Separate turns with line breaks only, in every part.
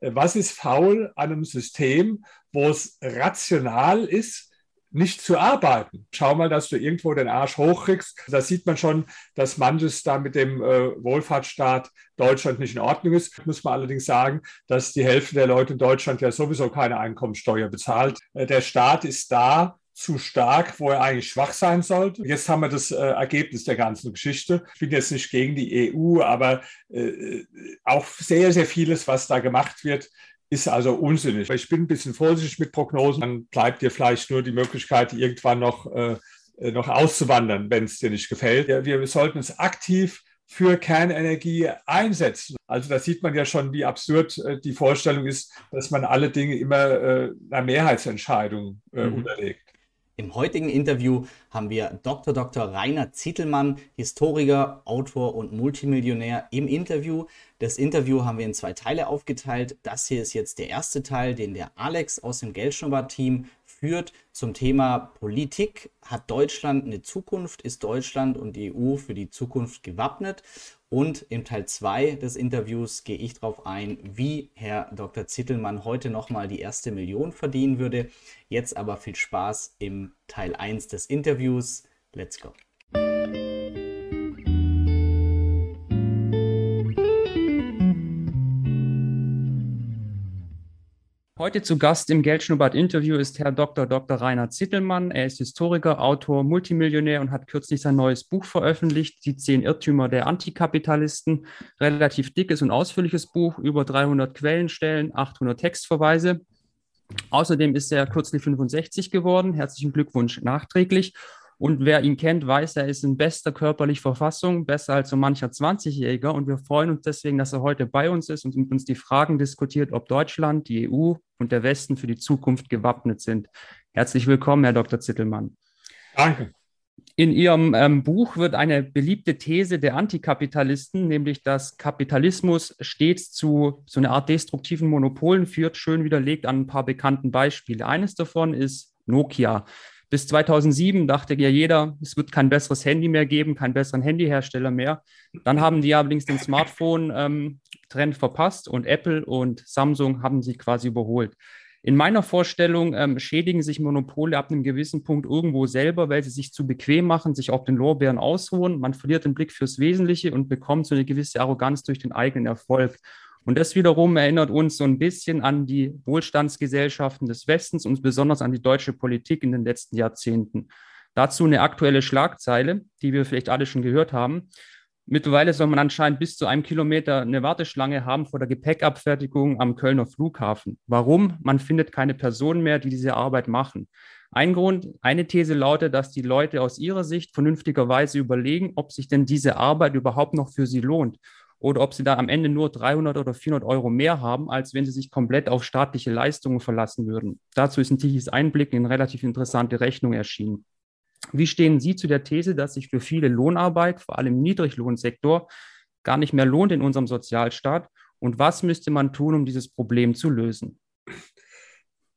was ist faul an einem System, wo es rational ist, nicht zu arbeiten. Schau mal, dass du irgendwo den Arsch hochkriegst. Da sieht man schon, dass manches da mit dem äh, Wohlfahrtsstaat Deutschland nicht in Ordnung ist. Muss man allerdings sagen, dass die Hälfte der Leute in Deutschland ja sowieso keine Einkommensteuer bezahlt. Äh, der Staat ist da, zu stark, wo er eigentlich schwach sein sollte. Jetzt haben wir das äh, Ergebnis der ganzen Geschichte. Ich bin jetzt nicht gegen die EU, aber äh, auch sehr, sehr vieles, was da gemacht wird, ist also unsinnig. Ich bin ein bisschen vorsichtig mit Prognosen. Dann bleibt dir vielleicht nur die Möglichkeit, irgendwann noch, äh, noch auszuwandern, wenn es dir nicht gefällt. Ja, wir sollten es aktiv für Kernenergie einsetzen. Also da sieht man ja schon, wie absurd äh, die Vorstellung ist, dass man alle Dinge immer äh, einer Mehrheitsentscheidung äh, mhm. unterlegt.
Im heutigen Interview haben wir Dr. Dr. Rainer Zittelmann, Historiker, Autor und Multimillionär im Interview. Das Interview haben wir in zwei Teile aufgeteilt. Das hier ist jetzt der erste Teil, den der Alex aus dem Geldschnurrbart-Team führt zum Thema Politik. Hat Deutschland eine Zukunft? Ist Deutschland und die EU für die Zukunft gewappnet? Und im Teil 2 des Interviews gehe ich darauf ein, wie Herr Dr. Zittelmann heute nochmal die erste Million verdienen würde. Jetzt aber viel Spaß im Teil 1 des Interviews. Let's go.
Heute zu Gast im Geldschnurrbart-Interview ist Herr Dr. Dr. Rainer Zittelmann. Er ist Historiker, Autor, Multimillionär und hat kürzlich sein neues Buch veröffentlicht, Die zehn Irrtümer der Antikapitalisten. Relativ dickes und ausführliches Buch, über 300 Quellenstellen, 800 Textverweise. Außerdem ist er kürzlich 65 geworden. Herzlichen Glückwunsch nachträglich. Und wer ihn kennt, weiß, er ist in bester körperlicher Verfassung, besser als so mancher 20-Jähriger. Und wir freuen uns deswegen, dass er heute bei uns ist und mit uns die Fragen diskutiert, ob Deutschland, die EU und der Westen für die Zukunft gewappnet sind. Herzlich willkommen, Herr Dr. Zittelmann.
Danke.
In Ihrem ähm, Buch wird eine beliebte These der Antikapitalisten, nämlich dass Kapitalismus stets zu so einer Art destruktiven Monopolen führt, schön widerlegt an ein paar bekannten Beispiele. Eines davon ist Nokia. Bis 2007 dachte ja jeder, es wird kein besseres Handy mehr geben, keinen besseren Handyhersteller mehr. Dann haben die allerdings den Smartphone-Trend ähm, verpasst und Apple und Samsung haben sie quasi überholt. In meiner Vorstellung ähm, schädigen sich Monopole ab einem gewissen Punkt irgendwo selber, weil sie sich zu bequem machen, sich auf den Lorbeeren ausruhen. Man verliert den Blick fürs Wesentliche und bekommt so eine gewisse Arroganz durch den eigenen Erfolg. Und das wiederum erinnert uns so ein bisschen an die Wohlstandsgesellschaften des Westens und besonders an die deutsche Politik in den letzten Jahrzehnten. Dazu eine aktuelle Schlagzeile, die wir vielleicht alle schon gehört haben. Mittlerweile soll man anscheinend bis zu einem Kilometer eine Warteschlange haben vor der Gepäckabfertigung am Kölner Flughafen. Warum? Man findet keine Personen mehr, die diese Arbeit machen. Ein Grund, eine These lautet, dass die Leute aus ihrer Sicht vernünftigerweise überlegen, ob sich denn diese Arbeit überhaupt noch für sie lohnt oder ob sie da am Ende nur 300 oder 400 Euro mehr haben, als wenn sie sich komplett auf staatliche Leistungen verlassen würden. Dazu ist ein tiefes Einblick in relativ interessante Rechnung erschienen. Wie stehen Sie zu der These, dass sich für viele Lohnarbeit, vor allem im Niedriglohnsektor, gar nicht mehr lohnt in unserem Sozialstaat? Und was müsste man tun, um dieses Problem zu lösen?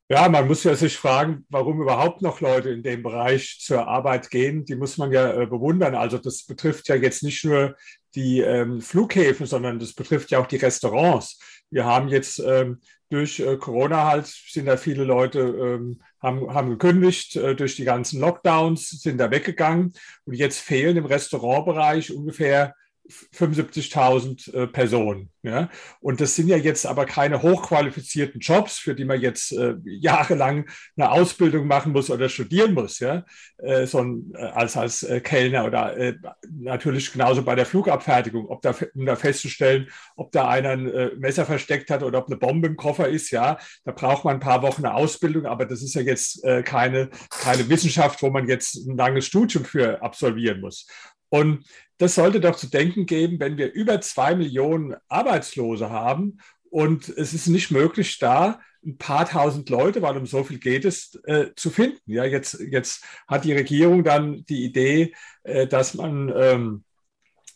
Ja, man muss ja sich fragen, warum überhaupt noch Leute in dem Bereich zur Arbeit gehen. Die muss man ja äh, bewundern. Also das betrifft ja jetzt nicht nur die ähm, Flughäfen, sondern das betrifft ja auch die Restaurants. Wir haben jetzt ähm, durch äh, Corona halt, sind da viele Leute, ähm, haben, haben gekündigt, äh, durch die ganzen Lockdowns sind da weggegangen. Und jetzt fehlen im Restaurantbereich ungefähr 75.000 äh, Personen. Ja? Und das sind ja jetzt aber keine hochqualifizierten Jobs, für die man jetzt äh, jahrelang eine Ausbildung machen muss oder studieren muss, ja? Äh, so äh, als, als äh, Kellner oder äh, natürlich genauso bei der Flugabfertigung, ob da, um da festzustellen, ob da einer ein Messer versteckt hat oder ob eine Bombe im Koffer ist, ja, da braucht man ein paar Wochen eine Ausbildung, aber das ist ja jetzt keine, keine Wissenschaft, wo man jetzt ein langes Studium für absolvieren muss. Und das sollte doch zu denken geben, wenn wir über zwei Millionen Arbeitslose haben und es ist nicht möglich, da ein paar tausend Leute, weil um so viel geht es, äh, zu finden. Ja, jetzt, jetzt hat die Regierung dann die Idee, äh, dass man ähm,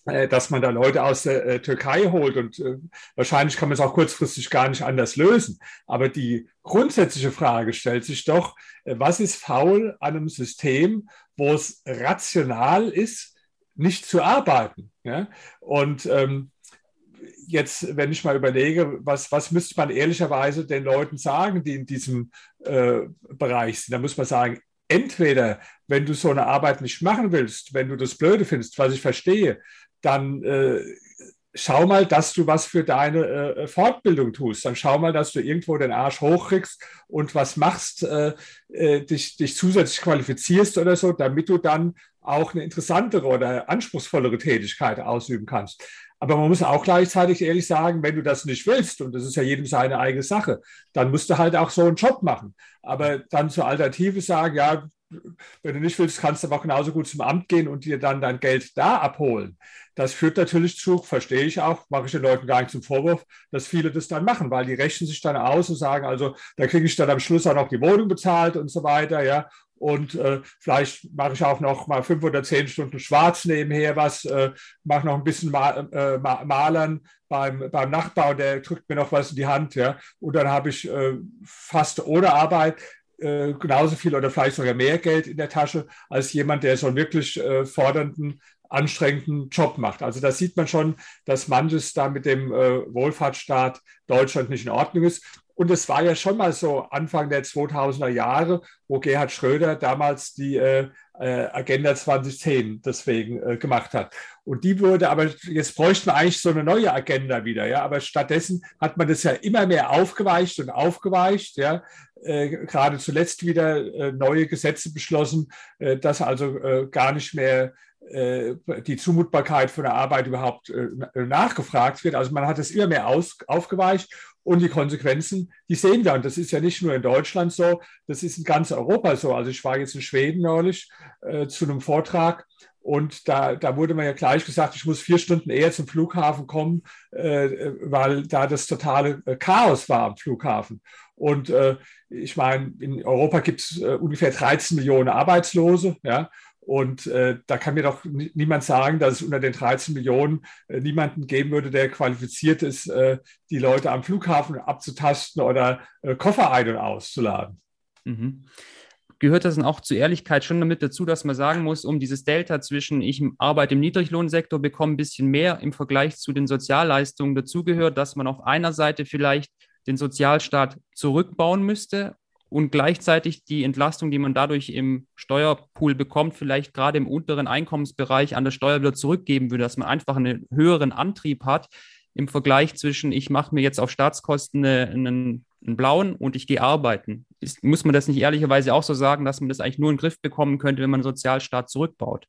äh, dass man da Leute aus der äh, Türkei holt und äh, wahrscheinlich kann man es auch kurzfristig gar nicht anders lösen. Aber die grundsätzliche Frage stellt sich doch, was ist faul an einem System, wo es rational ist, nicht zu arbeiten. Ja? Und ähm, jetzt, wenn ich mal überlege, was, was müsste man ehrlicherweise den Leuten sagen, die in diesem äh, Bereich sind, da muss man sagen, entweder, wenn du so eine Arbeit nicht machen willst, wenn du das blöde findest, was ich verstehe, dann äh, schau mal, dass du was für deine äh, Fortbildung tust. Dann schau mal, dass du irgendwo den Arsch hochkriegst und was machst, äh, äh, dich, dich zusätzlich qualifizierst oder so, damit du dann auch eine interessantere oder anspruchsvollere Tätigkeit ausüben kannst. Aber man muss auch gleichzeitig ehrlich sagen, wenn du das nicht willst, und das ist ja jedem seine eigene Sache, dann musst du halt auch so einen Job machen. Aber dann zur Alternative sagen, ja, wenn du nicht willst, kannst du aber auch genauso gut zum Amt gehen und dir dann dein Geld da abholen. Das führt natürlich zu, verstehe ich auch, mache ich den Leuten gar nicht zum Vorwurf, dass viele das dann machen, weil die rechnen sich dann aus und sagen, also da kriege ich dann am Schluss auch noch die Wohnung bezahlt und so weiter, ja. Und äh, vielleicht mache ich auch noch mal fünf oder zehn Stunden schwarz nebenher was, äh, mache noch ein bisschen mal, äh, Malern beim, beim Nachbar der drückt mir noch was in die Hand, ja. Und dann habe ich äh, fast ohne Arbeit äh, genauso viel oder vielleicht sogar mehr Geld in der Tasche als jemand, der so einen wirklich äh, fordernden, anstrengenden Job macht. Also da sieht man schon, dass manches da mit dem äh, Wohlfahrtsstaat Deutschland nicht in Ordnung ist. Und es war ja schon mal so Anfang der 2000er Jahre, wo Gerhard Schröder damals die äh, Agenda 2010 deswegen äh, gemacht hat. Und die wurde, aber jetzt bräuchten wir eigentlich so eine neue Agenda wieder, ja. Aber stattdessen hat man das ja immer mehr aufgeweicht und aufgeweicht, ja. Äh, gerade zuletzt wieder äh, neue Gesetze beschlossen, äh, dass also äh, gar nicht mehr die Zumutbarkeit von der Arbeit überhaupt nachgefragt wird. Also man hat es immer mehr aus, aufgeweicht und die Konsequenzen, die sehen wir. Und das ist ja nicht nur in Deutschland so, das ist in ganz Europa so. Also ich war jetzt in Schweden neulich äh, zu einem Vortrag und da, da wurde mir ja gleich gesagt, ich muss vier Stunden eher zum Flughafen kommen, äh, weil da das totale äh, Chaos war am Flughafen. Und äh, ich meine, in Europa gibt es äh, ungefähr 13 Millionen Arbeitslose. Ja? Und äh, da kann mir doch niemand sagen, dass es unter den 13 Millionen äh, niemanden geben würde, der qualifiziert ist, äh, die Leute am Flughafen abzutasten oder äh, Koffer ein- und auszuladen.
Mhm. Gehört das dann auch zur Ehrlichkeit schon damit dazu, dass man sagen muss, um dieses Delta zwischen ich arbeite im Niedriglohnsektor, bekomme ein bisschen mehr im Vergleich zu den Sozialleistungen dazugehört, dass man auf einer Seite vielleicht den Sozialstaat zurückbauen müsste und gleichzeitig die Entlastung, die man dadurch im Steuerpool bekommt, vielleicht gerade im unteren Einkommensbereich an der Steuer wieder zurückgeben würde, dass man einfach einen höheren Antrieb hat im Vergleich zwischen, ich mache mir jetzt auf Staatskosten einen, einen blauen und ich gehe arbeiten. Ist, muss man das nicht ehrlicherweise auch so sagen, dass man das eigentlich nur in den Griff bekommen könnte, wenn man einen Sozialstaat zurückbaut?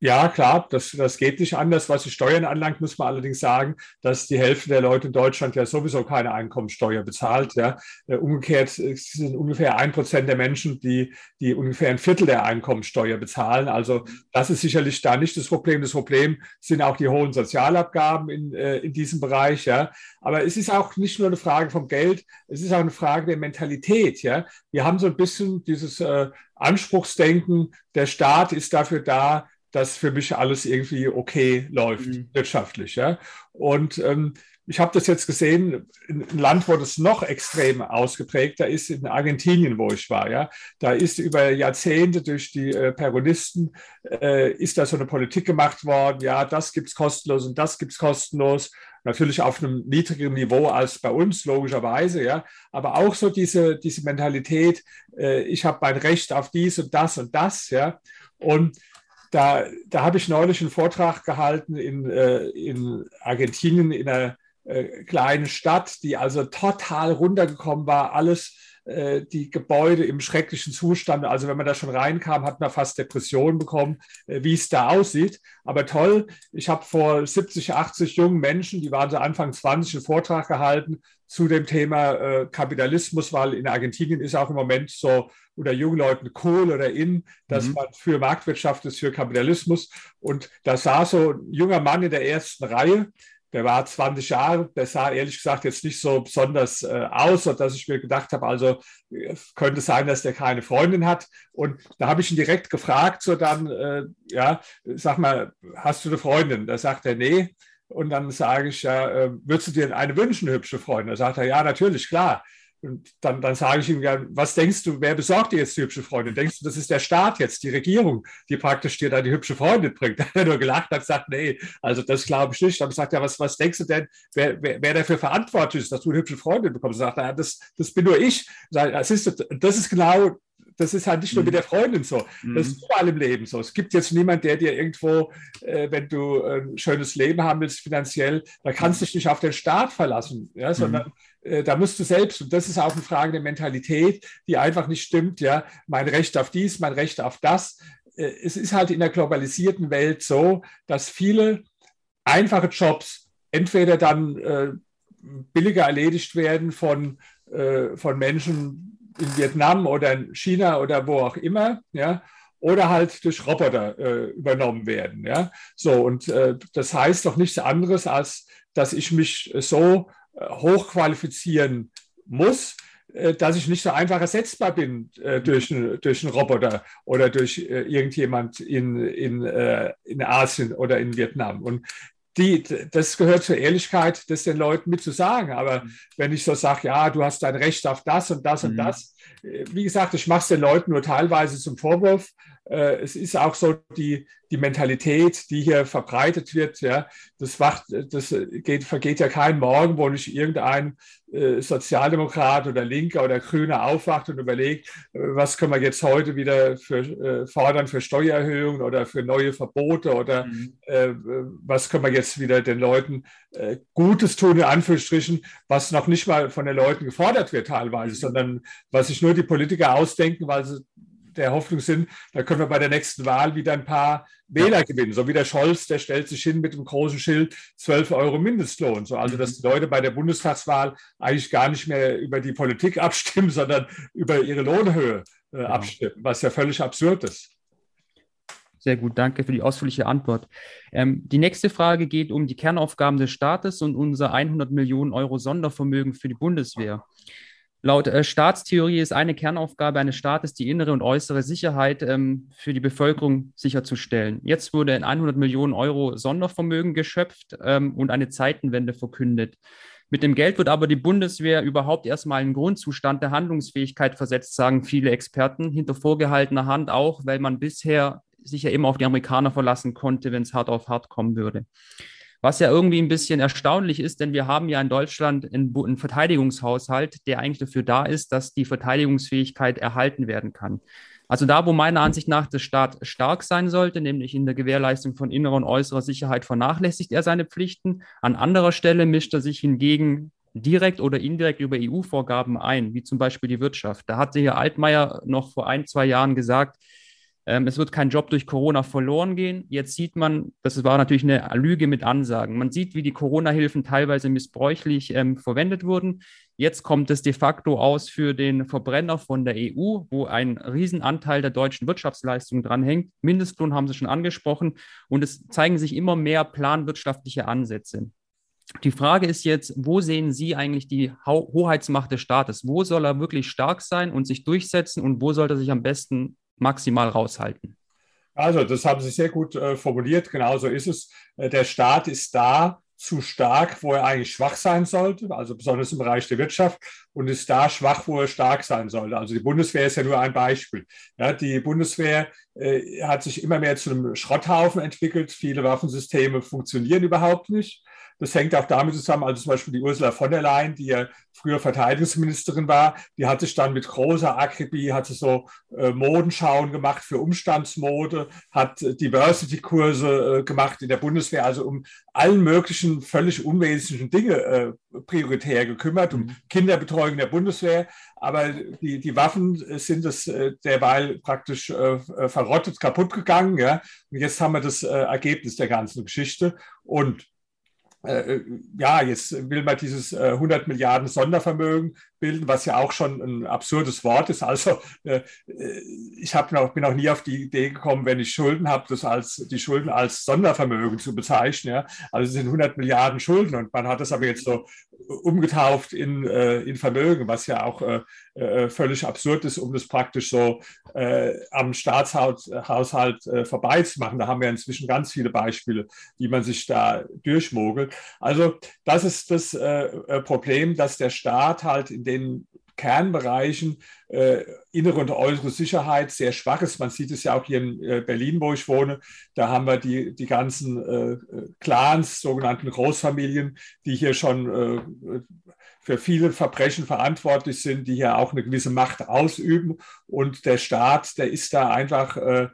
Ja, klar, das, das geht nicht anders. Was die Steuern anlangt, muss man allerdings sagen, dass die Hälfte der Leute in Deutschland ja sowieso keine Einkommensteuer bezahlt. Ja. Äh, umgekehrt sind ungefähr ein Prozent der Menschen, die, die ungefähr ein Viertel der Einkommensteuer bezahlen. Also das ist sicherlich da nicht das Problem. Das Problem sind auch die hohen Sozialabgaben in, äh, in diesem Bereich. Ja. Aber es ist auch nicht nur eine Frage vom Geld, es ist auch eine Frage der Mentalität. Ja. Wir haben so ein bisschen dieses äh, Anspruchsdenken, der Staat ist dafür da, dass für mich alles irgendwie okay läuft, mhm. wirtschaftlich. Ja? Und ähm, ich habe das jetzt gesehen, in einem Land, wo das noch extrem ausgeprägter ist, in Argentinien, wo ich war. Ja, da ist über Jahrzehnte durch die äh, Peronisten äh, ist da so eine Politik gemacht worden. Ja, das gibt's kostenlos und das gibt's kostenlos. Natürlich auf einem niedrigeren Niveau als bei uns, logischerweise. Ja, aber auch so diese diese Mentalität. Äh, ich habe mein Recht auf dies und das und das. Ja, und da, da habe ich neulich einen Vortrag gehalten in, äh, in Argentinien, in einer äh, kleinen Stadt, die also total runtergekommen war, alles äh, die Gebäude im schrecklichen Zustand. Also wenn man da schon reinkam, hat man fast Depressionen bekommen, äh, wie es da aussieht. Aber toll, ich habe vor 70, 80 jungen Menschen, die waren so Anfang 20, einen Vortrag gehalten zu dem Thema äh, Kapitalismus, weil in Argentinien ist auch im Moment so unter jungen Leuten cool oder in, dass mhm. man für Marktwirtschaft ist, für Kapitalismus. Und da saß so ein junger Mann in der ersten Reihe, der war 20 Jahre, der sah ehrlich gesagt jetzt nicht so besonders äh, aus, dass ich mir gedacht habe, also könnte sein, dass der keine Freundin hat. Und da habe ich ihn direkt gefragt, so dann, äh, ja, sag mal, hast du eine Freundin? Da sagt er, nee. Und dann sage ich, ja, äh, würdest du dir eine wünschen, hübsche Freundin? Da sagt er, ja, natürlich, klar. und dann, dann sage ich ihm ja, was denkst du, wer besorgt dir jetzt die hübsche Freundin? Denkst du, das ist der Staat jetzt, die Regierung, die praktisch dir da die hübsche Freundin bringt? Da hat er nur gelacht und gesagt, nee, also das glaube ich nicht. Dann sagt er, was, was denkst du denn, wer, wer, wer dafür verantwortlich ist, dass du eine hübsche Freundin bekommst? Sagt er, das, das bin nur ich. Das ist, das ist genau das ist halt nicht nur mit mhm. der Freundin so. Das ist mhm. überall im Leben so. Es gibt jetzt niemand, der dir irgendwo, äh, wenn du ein schönes Leben haben willst, finanziell, da kannst du dich nicht auf den Staat verlassen, ja, sondern mhm. äh, da musst du selbst, und das ist auch eine Frage der Mentalität, die einfach nicht stimmt, ja, mein Recht auf dies, mein Recht auf das. Äh, es ist halt in der globalisierten Welt so, dass viele einfache Jobs entweder dann äh, billiger erledigt werden von, äh, von Menschen, in Vietnam oder in China oder wo auch immer, ja, oder halt durch Roboter äh, übernommen werden. Ja? So, und äh, das heißt doch nichts anderes, als dass ich mich so äh, hochqualifizieren muss, äh, dass ich nicht so einfach ersetzbar bin äh, durch, durch einen Roboter oder durch äh, irgendjemand in, in, in Asien oder in Vietnam. Und die, das gehört zur Ehrlichkeit, das den Leuten mit zu sagen. Aber mhm. wenn ich so sage, ja, du hast dein Recht auf das und das mhm. und das, äh, wie gesagt, ich mache es den Leuten nur teilweise zum Vorwurf. Äh, es ist auch so die, die Mentalität, die hier verbreitet wird. Ja, das, wacht, das geht, vergeht ja kein Morgen, wo nicht irgendein äh, Sozialdemokrat oder Linker oder Grüner aufwacht und überlegt, äh, was können wir jetzt heute wieder für, äh, fordern für Steuererhöhungen oder für neue Verbote oder mhm. äh, was können wir jetzt wieder den Leuten Gutes tun, in Anführungsstrichen, was noch nicht mal von den Leuten gefordert wird teilweise, mhm. sondern was sich nur die Politiker ausdenken, weil sie der Hoffnung sind, da können wir bei der nächsten Wahl wieder ein paar Wähler gewinnen. So wie der Scholz, der stellt sich hin mit dem großen Schild 12 Euro Mindestlohn. So, also, dass mhm. die Leute bei der Bundestagswahl eigentlich gar nicht mehr über die Politik abstimmen, sondern über ihre Lohnhöhe äh, ja. abstimmen, was ja völlig absurd ist.
Sehr gut, danke für die ausführliche Antwort. Ähm, die nächste Frage geht um die Kernaufgaben des Staates und unser 100 Millionen Euro Sondervermögen für die Bundeswehr. Laut äh, Staatstheorie ist eine Kernaufgabe eines Staates, die innere und äußere Sicherheit ähm, für die Bevölkerung sicherzustellen. Jetzt wurde in 100 Millionen Euro Sondervermögen geschöpft ähm, und eine Zeitenwende verkündet. Mit dem Geld wird aber die Bundeswehr überhaupt erstmal in Grundzustand der Handlungsfähigkeit versetzt, sagen viele Experten, hinter vorgehaltener Hand auch, weil man bisher sich ja immer auf die Amerikaner verlassen konnte, wenn es hart auf hart kommen würde. Was ja irgendwie ein bisschen erstaunlich ist, denn wir haben ja in Deutschland einen, Verteidigungshaushalt, der eigentlich dafür da ist, dass die Verteidigungsfähigkeit erhalten werden kann. Also da, wo meiner Ansicht nach der Staat stark sein sollte, nämlich in der Gewährleistung von innerer und äußerer Sicherheit, vernachlässigt er seine Pflichten. An anderer Stelle mischt er sich hingegen direkt oder indirekt über EU-Vorgaben ein, wie zum Beispiel die Wirtschaft. Da hatte hier Altmaier noch vor ein, zwei Jahren gesagt, es wird kein Job durch Corona verloren gehen. Jetzt sieht man, das war natürlich eine Lüge mit Ansagen. Man sieht, wie die Corona-Hilfen teilweise missbräuchlich ähm, verwendet wurden. Jetzt kommt es de facto aus für den Verbrenner von der EU, wo ein Riesenanteil der deutschen Wirtschaftsleistung dranhängt. Mindestlohn haben Sie schon angesprochen. Und es zeigen sich immer mehr planwirtschaftliche Ansätze. Die Frage ist jetzt, wo sehen Sie eigentlich die Hoheitsmacht des Staates? Wo soll er wirklich stark sein und sich durchsetzen und wo sollte er sich am besten maximal raushalten?
Also, das haben Sie sehr gut äh, formuliert. Genauso ist es. Äh, der Staat ist da zu stark, wo er eigentlich schwach sein sollte, also besonders im Bereich der Wirtschaft, und ist da schwach, wo er stark sein sollte. Also die Bundeswehr ist ja nur ein Beispiel. Ja, die Bundeswehr äh, hat sich immer mehr zu einem Schrotthaufen entwickelt. Viele Waffensysteme funktionieren überhaupt nicht. Das hängt auch damit zusammen, also zum Beispiel die Ursula von der Leyen, die ja früher Verteidigungsministerin war, die hat sich dann mit großer Akribie, hat sie so äh, Modenschauen gemacht für Umstandsmode, hat Diversity-Kurse äh, gemacht in der Bundeswehr, also um allen möglichen völlig unwesentlichen Dinge äh, prioritär gekümmert, um mhm. Kinderbetreuung der Bundeswehr. Aber die, die Waffen sind es äh, derweil praktisch äh, verrottet, kaputt gegangen. Ja? Und jetzt haben wir das äh, Ergebnis der ganzen Geschichte. Und äh, äh, ja, jetzt will man dieses 100 äh, Milliarden Sondervermögen bilden, was ja auch schon ein absurdes Wort ist. Also äh, ich noch, bin auch nie auf die Idee gekommen, wenn ich Schulden habe, das als die Schulden als Sondervermögen zu bezeichnen. Ja? Also es sind 100 Milliarden Schulden und man hat das aber jetzt so umgetauft in, äh, in Vermögen, was ja auch äh, äh völlig absurd ist, um das praktisch so äh, am Staatshaushalt äh, vorbeizumachen. Da haben wir inzwischen ganz viele Beispiele, wie man sich da durchmogelt. Also das ist das Problem, dass der Staat halt in den Kernbereichen äh, innere und äußere Sicherheit sehr schwach ist. Man sieht es ja auch hier in äh, Berlin, wo ich wohne. Da haben wir die, die ganzen äh, Clans, sogenannten Großfamilien, die hier schon äh, für viele Verbrechen verantwortlich sind, die hier auch eine gewisse Macht ausüben. Und der Staat, der ist da einfach äh,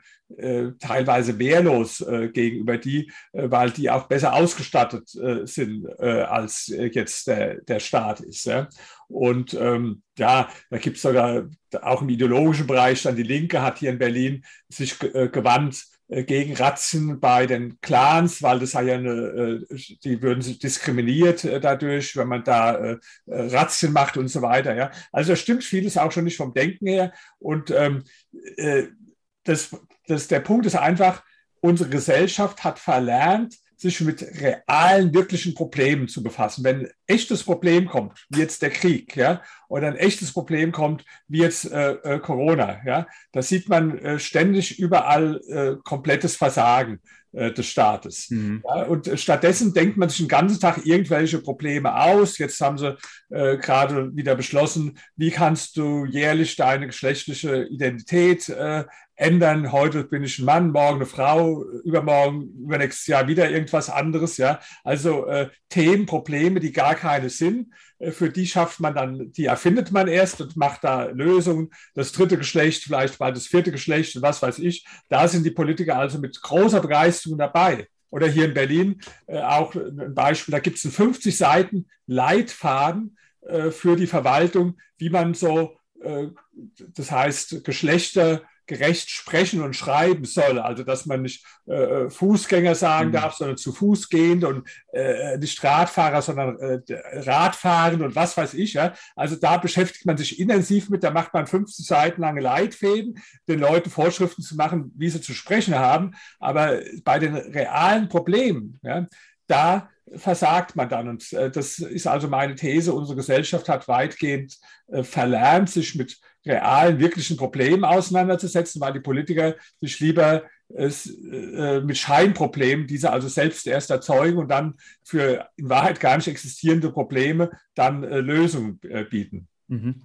teilweise wehrlos äh, gegenüber die, äh, weil die auch besser ausgestattet äh, sind, äh, als jetzt der, der Staat ist. Ja? Und ähm, ja, da gibt es sogar auch im ideologischen Bereich, dann die Linke hat hier in Berlin sich gewandt gegen Razzien bei den Clans, weil das ja eine, die würden sich diskriminiert dadurch, wenn man da Razzien macht und so weiter. Ja. Also da stimmt vieles auch schon nicht vom Denken her. Und ähm, das das, der Punkt ist einfach, unsere Gesellschaft hat verlernt, sich mit realen, wirklichen Problemen zu befassen. Wenn ein echtes Problem kommt, wie jetzt der Krieg, ja, oder ein echtes Problem kommt, wie jetzt äh, äh, Corona, ja, da sieht man äh, ständig überall äh, komplettes Versagen äh, des Staates. Mhm. Ja, und stattdessen denkt man sich den ganzen Tag irgendwelche Probleme aus. Jetzt haben sie äh, gerade wieder beschlossen, wie kannst du jährlich deine geschlechtliche Identität ändern. Heute bin ich ein Mann, morgen eine Frau, übermorgen, übernächstes Jahr wieder irgendwas anderes. Ja, also äh, Themen, Probleme, die gar keine sind. Äh, für die schafft man dann, die erfindet man erst und macht da Lösungen. Das dritte Geschlecht, vielleicht bald das vierte Geschlecht, was weiß ich. Da sind die Politiker also mit großer Begeisterung dabei. Oder hier in Berlin äh, auch ein Beispiel, da gibt es einen 50 Seiten Leitfaden äh, für die Verwaltung, wie man so, äh, das heißt, Geschlechter gerecht sprechen und schreiben soll. Also dass man nicht äh, äh Fußgänger sagen mhm. darf, sondern zu Fuß gehend und äh, nicht Radfahrer, sondern äh, Radfahren und was weiß ich. Ja? Also da beschäftigt man sich intensiv mit, da macht man 50 Seiten lange Leitfäden, den Leuten Vorschriften zu machen, wie sie zu sprechen haben. Aber bei den realen Problemen, ja, da versagt man dann. Und äh, das ist also meine These. Unsere Gesellschaft hat weitgehend äh, verlernt, sich mit realen, wirklichen Problemen auseinanderzusetzen, weil die Politiker sich lieber äh, mit Scheinproblemen, diese also selbst erst erzeugen und dann für in Wahrheit gar nicht existierende Probleme dann Lösungen bieten. Mhm.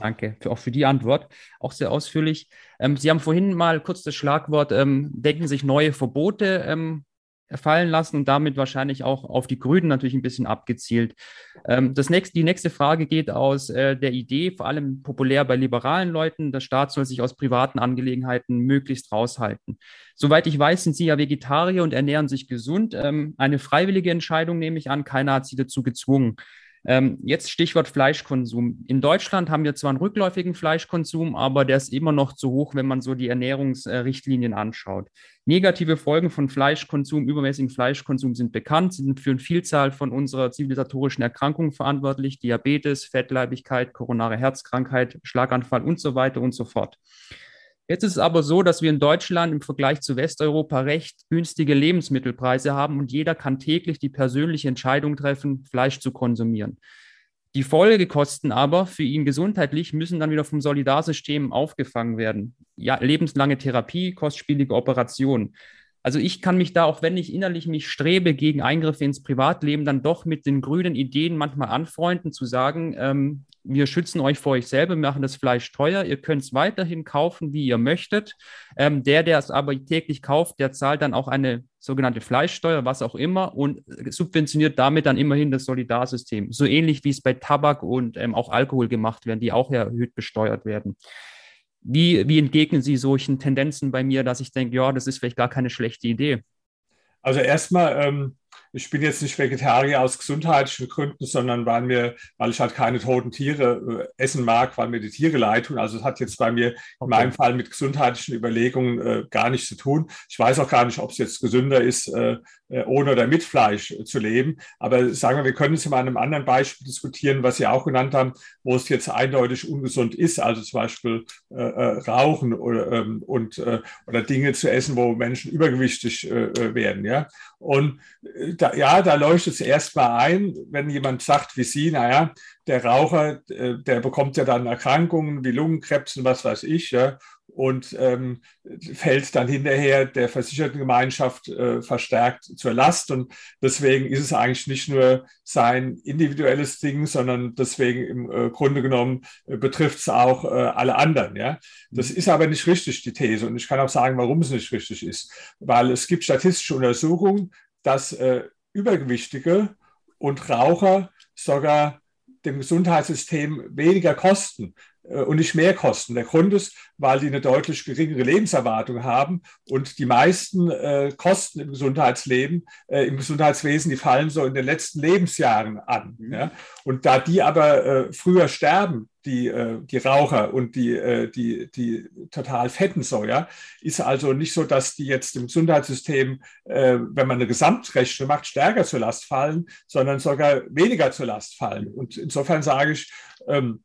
Danke für, auch für die Antwort, auch sehr ausführlich. Ähm, Sie haben vorhin mal kurz das Schlagwort ähm, denken sich neue Verbote ähm, fallen lassen und damit wahrscheinlich auch auf die Grünen natürlich ein bisschen abgezielt. Ähm, das nächste, die nächste Frage geht aus äh, der Idee, vor allem populär bei liberalen Leuten, der Staat soll sich aus privaten Angelegenheiten möglichst raushalten. Soweit ich weiß, sind Sie ja Vegetarier und ernähren sich gesund. Ähm, eine freiwillige Entscheidung nehme ich an, keiner hat Sie dazu gezwungen. Ähm, jetzt Stichwort Fleischkonsum. In Deutschland haben wir zwar einen rückläufigen Fleischkonsum, aber der ist immer noch zu hoch, wenn man so die Ernährungsrichtlinien anschaut. Negative Folgen von Fleischkonsum, übermäßigen Fleischkonsum sind bekannt, sind für eine Vielzahl von unserer zivilisatorischen Erkrankungen verantwortlich. Diabetes, Fettleibigkeit, koronare Herzkrankheit, Schlaganfall und so weiter und so fort. Jetzt ist es aber so, dass wir in Deutschland im Vergleich zu Westeuropa recht günstige Lebensmittelpreise haben und jeder kann täglich die persönliche Entscheidung treffen, Fleisch zu konsumieren. Die Folgekosten aber für ihn gesundheitlich müssen dann wieder vom Solidarsystem aufgefangen werden. Ja, lebenslange Therapie, kostspielige Operationen. Also ich kann mich da, auch wenn ich innerlich mich strebe gegen Eingriffe ins Privatleben, dann doch mit den grünen Ideen manchmal anfreunden, zu sagen, ähm, wir schützen euch vor euch selber, machen das Fleisch teuer, ihr könnt es weiterhin kaufen, wie ihr möchtet. Ähm, der, der es aber täglich kauft, der zahlt dann auch eine sogenannte Fleischsteuer, was auch immer, und subventioniert damit dann immerhin das Solidarsystem. So ähnlich wie es bei Tabak und ähm, auch Alkohol gemacht werden, die auch erhöht besteuert werden. Wie, wie entgegnen Sie solchen Tendenzen bei mir, dass ich denke, ja, das ist vielleicht gar keine schlechte Idee?
Also erstmal, ähm, ich bin jetzt nicht Vegetarier aus gesundheitlichen Gründen, sondern weil mir, weil ich halt keine toten Tiere äh, essen mag, weil mir die Tiere leid tun. Also es hat jetzt bei mir in meinem Fall mit gesundheitlichen Überlegungen äh, gar nichts zu tun. Ich weiß auch gar nicht, ob es jetzt gesünder ist, äh ohne oder mit Fleisch äh, zu leben. Aber sagen wir, wir können es an einem anderen Beispiel diskutieren, was Sie auch genannt haben, wo es jetzt eindeutig ungesund ist. Also zum Beispiel äh, Rauchen oder, ähm, und, oder Dinge zu essen, wo Menschen übergewichtig werden. Ja? Und da, ja, da leuchtet es erstmal ein, wenn jemand sagt wie Sie, naja, der Raucher, der bekommt ja dann Erkrankungen wie Lungenkrebs und was weiß ich, ja, und ähm, fällt dann hinterher der Versichertengemeinschaft äh, verstärkt zur Last. Und deswegen ist es eigentlich nicht nur sein individuelles Ding, sondern deswegen im äh, Grunde genommen äh, betrifft es auch äh, alle anderen. Ja? Das mhm. ist aber nicht richtig, die These. Und ich kann auch sagen, warum es nicht richtig ist. Weil es gibt statistische Untersuchungen, dass äh, Übergewichtige und Raucher sogar dem Gesundheitssystem weniger kosten und nicht mehr kosten. Der Grund ist, weil die eine deutlich geringere Lebenserwartung haben und die meisten äh, Kosten im Gesundheitsleben, äh, im Gesundheitswesen, die fallen so in den letzten Lebensjahren an. Mhm. Ja? Und da die aber äh, früher sterben, die, äh, die Raucher und die, äh, die, die total fetten ja, ist also nicht so, dass die jetzt im Gesundheitssystem, wenn man eine Gesamtrechnung macht, stärker zur Last fallen, sondern sogar weniger zur Last fallen. Und insofern sage ich, ähm,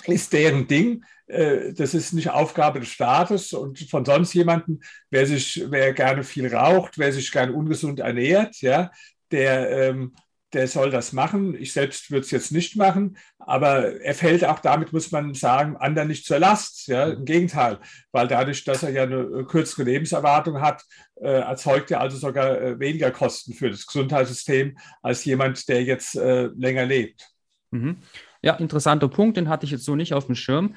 ist deren Ding. Äh, das ist nicht Aufgabe des Staates und von sonst jemanden, wer sich, wer gerne viel raucht, wer sich gerne ungesund ernährt, ja, der, ähm, der soll das machen. Ich selbst würde es jetzt nicht machen, aber er fällt auch damit, muss man sagen, anderen nicht zur Last. Ja, im Gegenteil, weil dadurch, dass er ja eine kürzere Lebenserwartung hat, äh, erzeugt er also sogar äh, weniger Kosten für das Gesundheitssystem als jemand, der jetzt äh, länger lebt.
Mhm. Ja, interessanter Punkt, den hatte ich jetzt so nicht auf dem Schirm.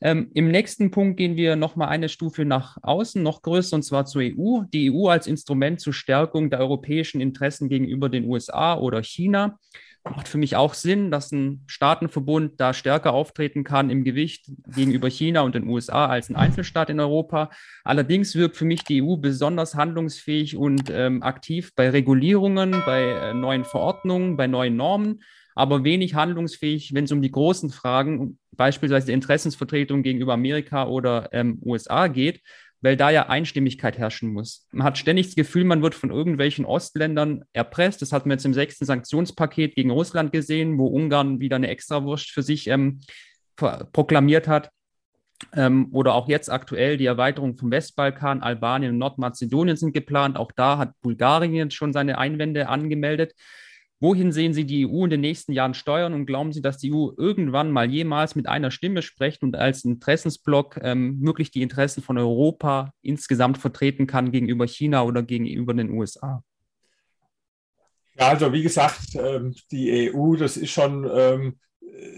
Ähm, Im nächsten Punkt gehen wir nochmal eine Stufe nach außen, noch größer, und zwar zur EU. Die EU als Instrument zur Stärkung der europäischen Interessen gegenüber den USA oder China. Macht für mich auch Sinn, dass ein Staatenverbund da stärker auftreten kann im Gewicht gegenüber China und den USA als ein Einzelstaat in Europa. Allerdings wirkt für mich die EU besonders handlungsfähig und ähm, aktiv bei Regulierungen, bei äh, neuen Verordnungen, bei neuen Normen aber wenig handlungsfähig, wenn es um die großen Fragen, beispielsweise die Interessensvertretung gegenüber Amerika oder ähm, USA geht, weil da ja Einstimmigkeit herrschen muss. Man hat ständig das Gefühl, man wird von irgendwelchen Ostländern erpresst. Das hat man jetzt im sechsten Sanktionspaket gegen Russland gesehen, wo Ungarn wieder eine Extrawurst für sich ähm, proklamiert hat. Ähm, oder auch jetzt aktuell die Erweiterung vom Westbalkan, Albanien und Nordmazedonien sind geplant. Auch da hat Bulgarien schon seine Einwände angemeldet. Wohin sehen Sie die EU in den nächsten Jahren steuern und glauben Sie, dass die EU irgendwann mal jemals mit einer Stimme spricht und als Interessensblock ähm, wirklich die Interessen von Europa insgesamt vertreten kann gegenüber China oder gegenüber den USA?
Ja, also wie gesagt, ähm, die EU, das ist schon ähm,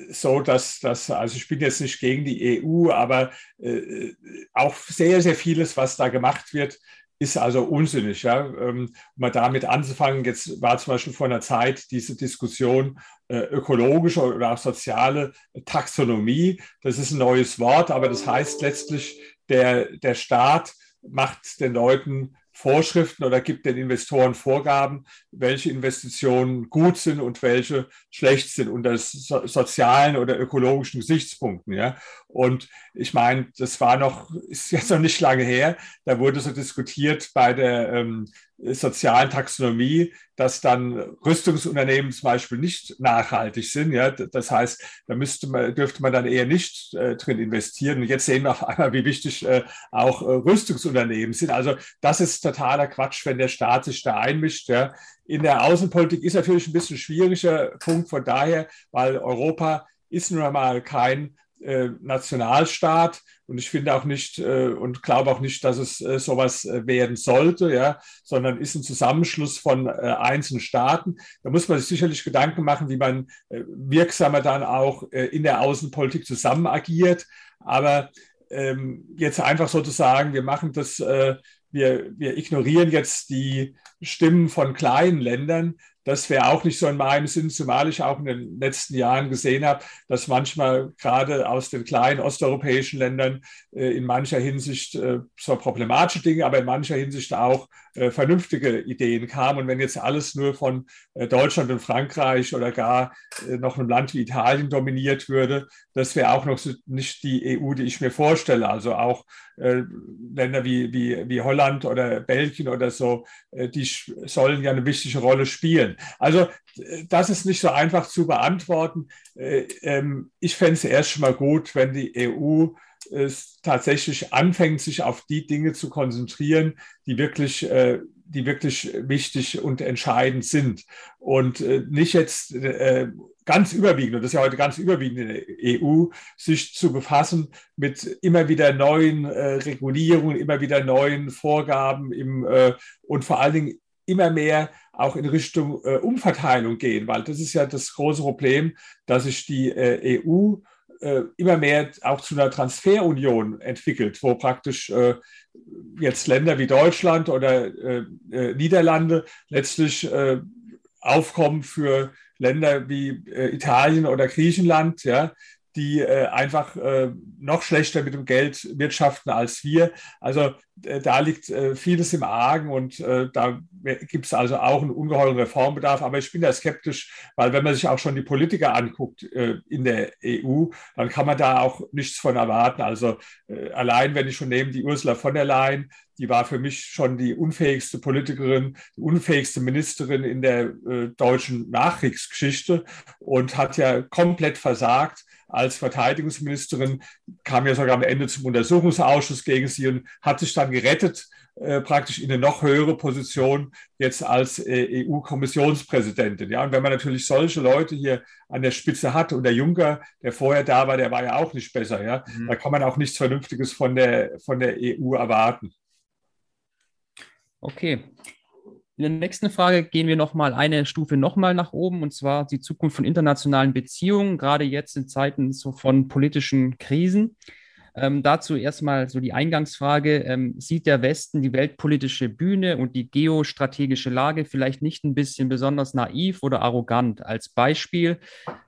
so, dass das, also ich bin jetzt nicht gegen die EU, aber äh, auch sehr, sehr vieles, was da gemacht wird, ist also unsinnig. Ja? Um mal damit anzufangen, jetzt war zum Beispiel vor einer Zeit diese Diskussion äh, ökologische oder auch soziale Taxonomie. Das ist ein neues Wort, aber das heißt letztlich, der, der Staat macht den Leuten Vorschriften oder gibt den Investoren Vorgaben, welche Investitionen gut sind und welche schlecht sind unter so, sozialen oder ökologischen Gesichtspunkten. Ja? Und ich meine, das war noch, ist jetzt noch nicht lange her, da wurde so diskutiert bei der ähm, sozialen Taxonomie, dass dann Rüstungsunternehmen zum Beispiel nicht nachhaltig sind. Ja? Das heißt, da müsste man, dürfte man dann eher nicht äh, drin investieren. Und jetzt sehen wir auf einmal, wie wichtig äh, auch äh, Rüstungsunternehmen sind. Also das ist totaler Quatsch, wenn der Staat sich da einmischt. Ja? In der Außenpolitik ist natürlich ein bisschen schwieriger Punkt von daher, weil Europa ist nun einmal kein äh, Nationalstaat und ich finde auch nicht äh, und glaube auch nicht, dass es äh, sowas äh, werden sollte, ja, sondern ist ein Zusammenschluss von äh, einzelnen Staaten. Da muss man sich sicherlich Gedanken machen, wie man wirksamer dann auch in der Außenpolitik zusammen agiert. Aber ähm, jetzt einfach sozusagen, wir machen das, wir, wir ignorieren jetzt die Stimmen von kleinen Ländern, das wäre auch nicht so in meinem Sinn, zumal ich auch in den letzten Jahren gesehen habe, dass manchmal gerade aus den kleinen osteuropäischen Ländern äh, in mancher Hinsicht äh, zwar problematische Dinge, aber in mancher Hinsicht auch äh, vernünftige Ideen kamen. Und wenn jetzt alles nur von äh, Deutschland und Frankreich oder gar äh, noch einem Land wie Italien dominiert würde, das wäre auch noch nicht die EU, die ich mir vorstelle. Also auch Länder wie, wie, wie Holland oder Belgien oder so, die sollen ja eine wichtige Rolle spielen. Also das ist nicht so einfach zu beantworten. Ähm, ich fände es erst mal gut, wenn die EU es tatsächlich anfängt, sich auf die Dinge zu konzentrieren, die wirklich, äh, die wirklich wichtig und entscheidend sind. Und äh, nicht jetzt äh, ganz überwiegend, und das ist ja heute ganz überwiegend in der EU, sich zu befassen mit immer wieder neuen Regulierungen, immer wieder neuen Vorgaben im, und vor allen Dingen immer mehr auch in Richtung Umverteilung gehen, weil das ist ja das große Problem, dass sich die EU immer mehr auch zu einer Transferunion entwickelt, wo praktisch äh, jetzt Länder wie Deutschland oder Niederlande letztlich aufkommen für Länder wie äh, Italien oder Griechenland, ja, die äh, einfach äh, noch schlechter mit dem Geld wirtschaften als wir. Also äh, da liegt äh, vieles im Argen und äh, da gibt es also auch einen ungeheuren Reformbedarf. Aber ich bin da skeptisch, weil wenn man sich auch schon die Politiker anguckt in der EU, dann kann man da auch nichts von erwarten. Also allein, wenn ich schon nehme, die Ursula von der Leyen, die war für mich schon die unfähigste Politikerin, die unfähigste Ministerin in der deutschen Nachkriegsgeschichte und hat ja komplett versagt als Verteidigungsministerin, kam ja sogar am Ende zum Untersuchungsausschuss gegen sie und hat sich dann gerettet, äh, praktisch in eine noch höhere Position jetzt als äh, EU-Kommissionspräsidentin. Ja, und wenn man natürlich solche Leute hier an der Spitze hat und der Juncker, der vorher da war, der war ja auch nicht besser. Ja, mhm. da kann man auch nichts Vernünftiges von der, von der EU erwarten.
Okay. In der nächsten Frage gehen wir nochmal eine Stufe nochmal nach oben, und zwar die Zukunft von internationalen Beziehungen, gerade jetzt in Zeiten so von politischen Krisen. Ähm, dazu erstmal so die Eingangsfrage. Ähm, sieht der Westen die weltpolitische Bühne und die geostrategische Lage vielleicht nicht ein bisschen besonders naiv oder arrogant? Als Beispiel,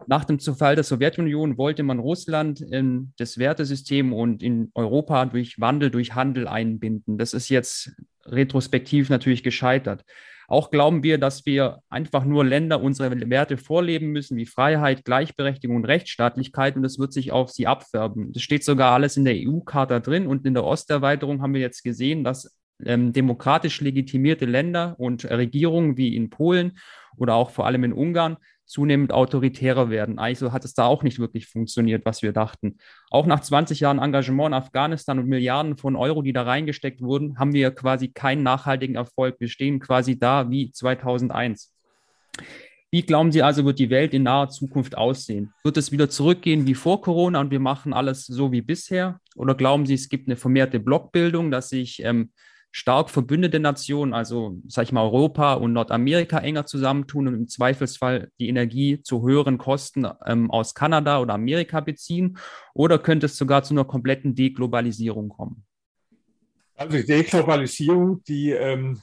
nach dem Zerfall der Sowjetunion wollte man Russland in das Wertesystem und in Europa durch Wandel, durch Handel einbinden. Das ist jetzt retrospektiv natürlich gescheitert. Auch glauben wir, dass wir einfach nur Länder unsere Werte vorleben müssen, wie Freiheit, Gleichberechtigung und Rechtsstaatlichkeit, und das wird sich auf sie abfärben. Das steht sogar alles in der EU-Charta drin und in der Osterweiterung haben wir jetzt gesehen, dass ähm, demokratisch legitimierte Länder und Regierungen wie in Polen oder auch vor allem in Ungarn zunehmend autoritärer werden. Also hat es da auch nicht wirklich funktioniert, was wir dachten. Auch nach 20 Jahren Engagement in Afghanistan und Milliarden von Euro, die da reingesteckt wurden, haben wir quasi keinen nachhaltigen Erfolg. Wir stehen quasi da wie 2001. Wie glauben Sie also, wird die Welt in naher Zukunft aussehen? Wird es wieder zurückgehen wie vor Corona und wir machen alles so wie bisher? Oder glauben Sie, es gibt eine vermehrte Blockbildung, dass sich ähm, stark verbündete Nationen, also sage ich mal Europa und Nordamerika enger zusammentun und im Zweifelsfall die Energie zu höheren Kosten ähm, aus Kanada oder Amerika beziehen? Oder könnte es sogar zu einer kompletten Deglobalisierung kommen?
Also die Deglobalisierung, die, ähm,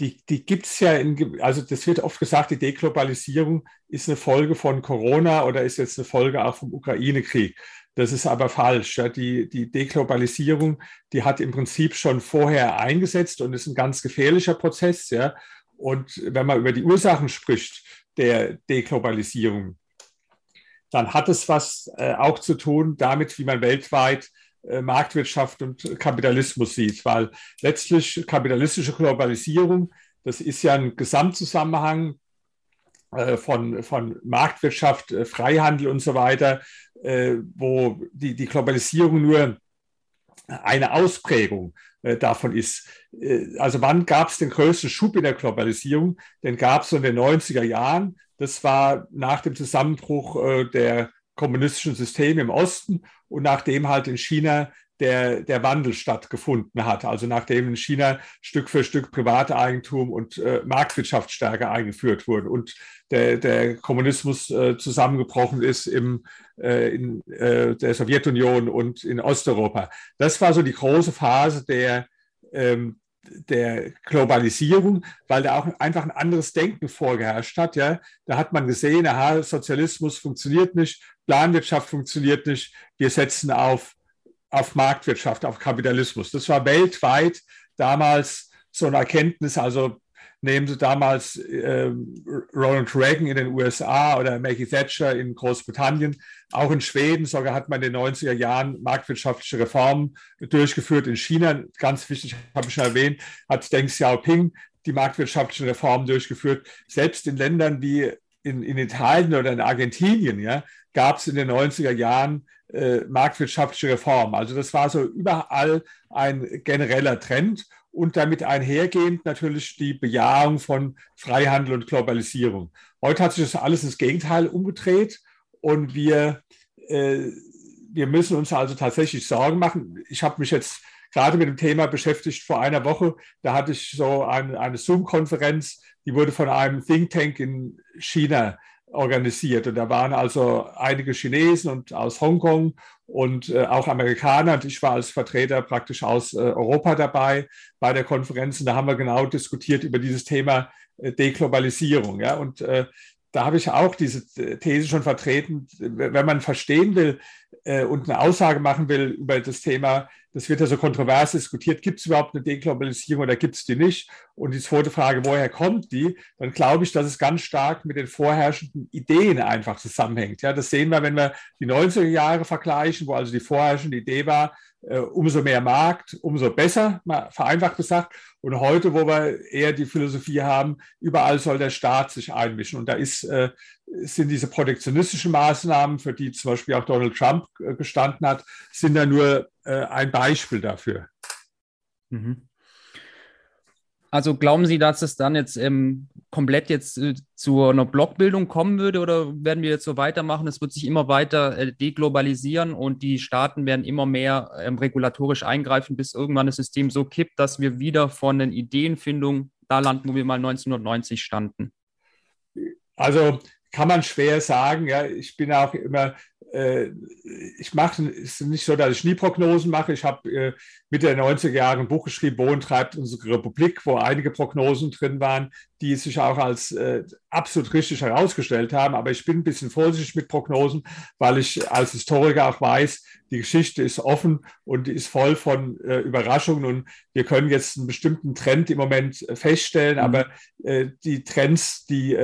die, die gibt es ja, in, also das wird oft gesagt, die Deglobalisierung ist eine Folge von Corona oder ist jetzt eine Folge auch vom Ukraine-Krieg. Das ist aber falsch. Ja. Die, die Deglobalisierung, die hat im Prinzip schon vorher eingesetzt und ist ein ganz gefährlicher Prozess. Ja. Und wenn man über die Ursachen spricht der Deglobalisierung, dann hat es was äh, auch zu tun damit, wie man weltweit Marktwirtschaft und Kapitalismus sieht, weil letztlich kapitalistische Globalisierung, das ist ja ein Gesamtzusammenhang äh, von, von Marktwirtschaft, äh, Freihandel und so weiter, äh, wo die, die Globalisierung nur eine Ausprägung davon ist. Also wann gab es den größten Schub in der Globalisierung? Den gab es in den 90er Jahren. Das war nach dem Zusammenbruch der kommunistischen Systeme im Osten und nachdem halt in China der, der Wandel stattgefunden hat. Also nachdem in China Stück für Stück Privateigentum und äh, Marktwirtschaft stärker eingeführt wurden und der, der Kommunismus äh, zusammengebrochen ist im, äh, in äh, der Sowjetunion und in Osteuropa. Das war so die große Phase der, ähm, der Globalisierung, weil da auch einfach ein anderes Denken vorgeherrscht hat. Ja? Da hat man gesehen, aha, Sozialismus funktioniert nicht, Planwirtschaft funktioniert nicht, wir setzen auf auf Marktwirtschaft, auf Kapitalismus. Das war weltweit damals so eine Erkenntnis. Also nehmen Sie damals äh, Ronald Reagan in den USA oder Maggie Thatcher in Großbritannien. Auch in Schweden sogar hat man in den 90er Jahren marktwirtschaftliche Reformen durchgeführt. In China, ganz wichtig, habe ich schon erwähnt, hat Deng Xiaoping die marktwirtschaftlichen Reformen durchgeführt. Selbst in Ländern wie in, in Italien oder in Argentinien ja, gab es in den 90er Jahren äh, marktwirtschaftliche Reformen. Also das war so überall ein genereller Trend und damit einhergehend natürlich die Bejahung von Freihandel und Globalisierung. Heute hat sich das alles ins Gegenteil umgedreht und wir, äh, wir müssen uns also tatsächlich Sorgen machen. Ich habe mich jetzt gerade mit dem Thema beschäftigt vor einer Woche. Da hatte ich so ein, eine Zoom-Konferenz, die wurde von einem Think Tank in China organisiert. Und da waren also einige Chinesen und aus Hongkong und äh, auch Amerikaner. Und ich war als Vertreter praktisch aus äh, Europa dabei bei der Konferenz. Und da haben wir genau diskutiert über dieses Thema äh, Deglobalisierung. Ja? Und äh, da habe ich auch diese These schon vertreten. Wenn man verstehen will äh, und eine Aussage machen will über das Thema das wird ja so kontrovers diskutiert, gibt es überhaupt eine Deglobalisierung oder gibt es die nicht? Und die zweite Frage, woher kommt die? Dann glaube ich, dass es ganz stark mit den vorherrschenden Ideen einfach zusammenhängt. Ja, das sehen wir, wenn wir die 90er Jahre vergleichen, wo also die vorherrschende Idee war, umso mehr Markt, umso besser, mal vereinfacht gesagt. Und heute, wo wir eher die Philosophie haben, überall soll der Staat sich einmischen. Und da ist, äh, sind diese protektionistischen Maßnahmen, für die zum Beispiel auch Donald Trump äh, gestanden hat, sind da nur äh, ein Beispiel dafür.
Mhm. Also glauben Sie, dass es dann jetzt ähm, komplett jetzt äh, zu einer Blockbildung kommen würde oder werden wir jetzt so weitermachen? Es wird sich immer weiter äh, deglobalisieren und die Staaten werden immer mehr ähm, regulatorisch eingreifen, bis irgendwann das System so kippt, dass wir wieder von den Ideenfindungen da landen, wo wir mal 1990 standen.
Also kann man schwer sagen. Ja, ich bin auch immer äh, ich mache, es ist nicht so, dass ich nie Prognosen mache. Ich habe äh, Mitte der 90er Jahre ein Buch geschrieben, Wohin treibt unsere Republik, wo einige Prognosen drin waren, die sich auch als äh, absolut richtig herausgestellt haben. Aber ich bin ein bisschen vorsichtig mit Prognosen, weil ich als Historiker auch weiß, die Geschichte ist offen und ist voll von äh, Überraschungen. Und wir können jetzt einen bestimmten Trend im Moment äh, feststellen, mhm. aber äh, die Trends, die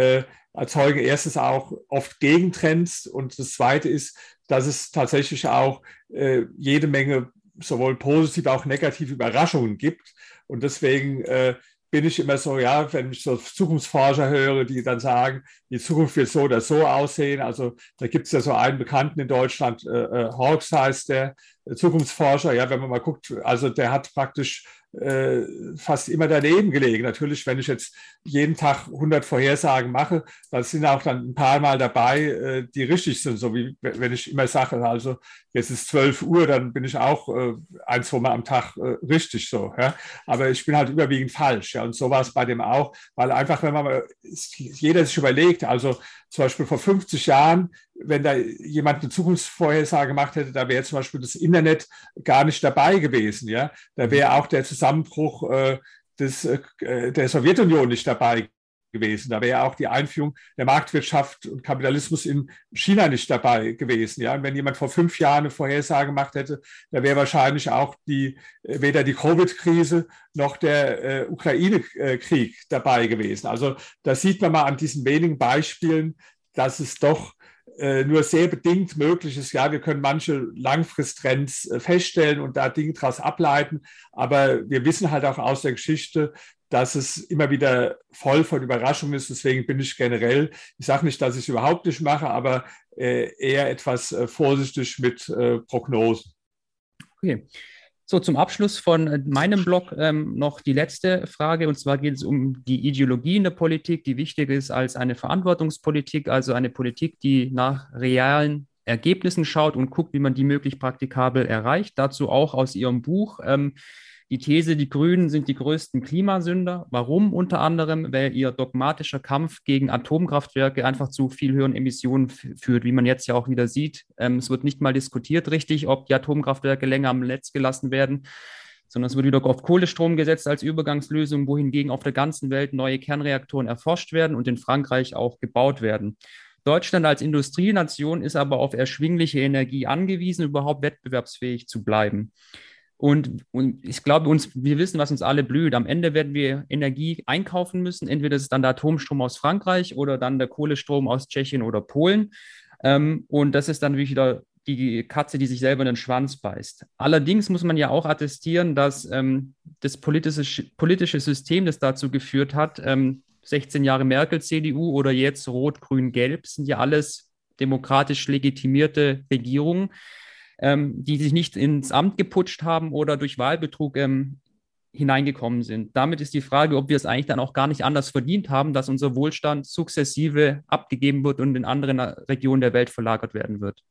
erzeugen erstens auch oft Gegentrends und das Zweite ist, dass es tatsächlich auch äh, jede Menge sowohl positive, auch negative Überraschungen gibt. Und deswegen äh, bin ich immer so, ja, wenn ich so Zukunftsforscher höre, die dann sagen, die Zukunft wird so oder so aussehen. Also da gibt es ja so einen Bekannten in Deutschland, äh, äh Hawks heißt der, äh, Zukunftsforscher, ja, wenn man mal guckt, also der hat praktisch äh, fast immer daneben gelegen. Natürlich, wenn ich jetzt jeden Tag 100 Vorhersagen mache, dann sind auch dann ein paar Mal dabei, die richtig sind. So wie wenn ich immer sage, also jetzt ist 12 Uhr, dann bin ich auch äh, ein, zwei Mal am Tag äh, richtig so. Ja? Aber ich bin halt überwiegend falsch. Ja? Und so war es bei dem auch, weil einfach, wenn man jeder sich überlegt, also zum Beispiel vor 50 Jahren, wenn da jemand eine Zukunftsvorhersage gemacht hätte, da wäre zum Beispiel das Internet gar nicht dabei gewesen. Ja? Da wäre auch der Zusammenbruch äh, des, äh, der Sowjetunion nicht dabei gewesen. Da wäre auch die Einführung der Marktwirtschaft und Kapitalismus in China nicht dabei gewesen. Ja, und wenn jemand vor fünf Jahren eine Vorhersage gemacht hätte, da wäre wahrscheinlich auch die, äh, weder die Covid-Krise noch der äh, Ukraine-Krieg dabei gewesen. Also da sieht man mal an diesen wenigen Beispielen, dass es doch äh, nur sehr bedingt möglich ist. Ja, wir können manche Langfristtrends äh, feststellen und da Dinge daraus ableiten, aber wir wissen halt auch aus der Geschichte, dass es immer wieder voll von Überraschungen ist. Deswegen bin ich generell, ich sage nicht, dass ich es überhaupt nicht mache, aber äh, eher etwas äh, vorsichtig mit äh, Prognosen.
Okay. So, zum Abschluss von äh, meinem Blog ähm, noch die letzte Frage. Und zwar geht es um die Ideologie in der Politik, die wichtiger ist als eine Verantwortungspolitik, also eine Politik, die nach realen Ergebnissen schaut und guckt, wie man die möglichst praktikabel erreicht. Dazu auch aus Ihrem Buch. Ähm, die These, die Grünen sind die größten Klimasünder. Warum? Unter anderem, weil ihr dogmatischer Kampf gegen Atomkraftwerke einfach zu viel höheren Emissionen führt, wie man jetzt ja auch wieder sieht. Ähm, es wird nicht mal diskutiert richtig, ob die Atomkraftwerke länger am Netz gelassen werden, sondern es wird wieder auf Kohlestrom gesetzt als Übergangslösung, wohingegen auf der ganzen Welt neue Kernreaktoren erforscht werden und in Frankreich auch gebaut werden. Deutschland als Industrienation ist aber auf erschwingliche Energie angewiesen, überhaupt wettbewerbsfähig zu bleiben. Und, und ich glaube, uns, wir wissen, was uns alle blüht. Am Ende werden wir Energie einkaufen müssen. Entweder ist es dann der Atomstrom aus Frankreich oder dann der Kohlestrom aus Tschechien oder Polen. Ähm, und das ist dann wieder die Katze, die sich selber in den Schwanz beißt. Allerdings muss man ja auch attestieren, dass ähm, das politische, politische System, das dazu geführt hat, ähm, 16 Jahre Merkel, CDU oder jetzt Rot, Grün, Gelb, sind ja alles demokratisch legitimierte Regierungen ähm, die sich nicht ins Amt geputscht haben oder durch Wahlbetrug ähm, hineingekommen sind. Damit ist die Frage, ob wir es eigentlich dann auch gar nicht anders verdient haben, dass unser Wohlstand sukzessive abgegeben wird und in anderen Regionen der Welt verlagert werden wird.